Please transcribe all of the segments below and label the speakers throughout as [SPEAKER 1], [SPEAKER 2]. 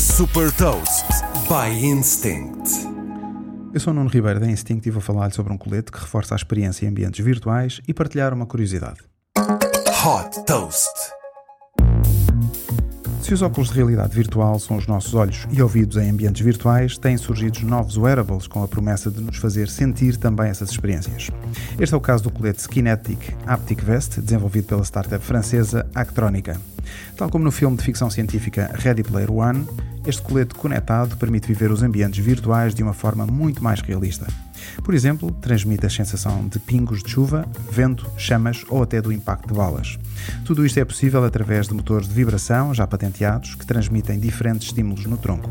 [SPEAKER 1] Super Toast by Instinct.
[SPEAKER 2] Eu sou o Nuno Ribeiro da Instinct e vou falar-lhe sobre um colete que reforça a experiência em ambientes virtuais e partilhar uma curiosidade.
[SPEAKER 1] Hot Toast.
[SPEAKER 2] Se os óculos de realidade virtual são os nossos olhos e ouvidos em ambientes virtuais, têm surgido novos wearables com a promessa de nos fazer sentir também essas experiências. Este é o caso do colete Skinetic Haptic Vest, desenvolvido pela startup francesa Actronica. Tal como no filme de ficção científica Ready Player One, este colete conectado permite viver os ambientes virtuais de uma forma muito mais realista. Por exemplo, transmite a sensação de pingos de chuva, vento, chamas ou até do impacto de balas. Tudo isto é possível através de motores de vibração já patenteados que transmitem diferentes estímulos no tronco.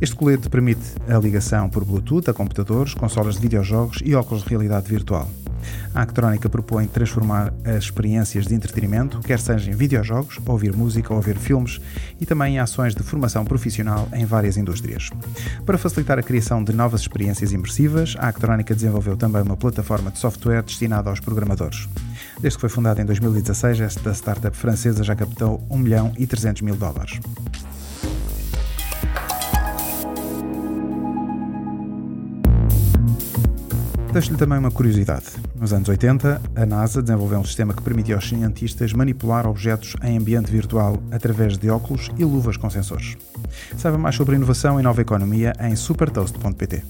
[SPEAKER 2] Este colete permite a ligação por Bluetooth a computadores, consolas de videojogos e óculos de realidade virtual. A Actrónica propõe transformar as experiências de entretenimento, quer seja em videojogos, ouvir música ou ver filmes, e também em ações de formação profissional em várias indústrias. Para facilitar a criação de novas experiências imersivas, a Actrónica desenvolveu também uma plataforma de software destinada aos programadores. Desde que foi fundada em 2016, esta startup francesa já captou 1 milhão e 300 mil dólares. Deixo-lhe também uma curiosidade. Nos anos 80, a NASA desenvolveu um sistema que permitia aos cientistas manipular objetos em ambiente virtual através de óculos e luvas com sensores. Saiba mais sobre inovação e nova economia em supertoast.pt.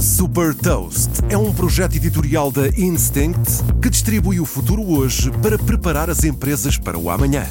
[SPEAKER 1] Super Toast é um projeto editorial da Instinct que distribui o futuro hoje para preparar as empresas para o amanhã.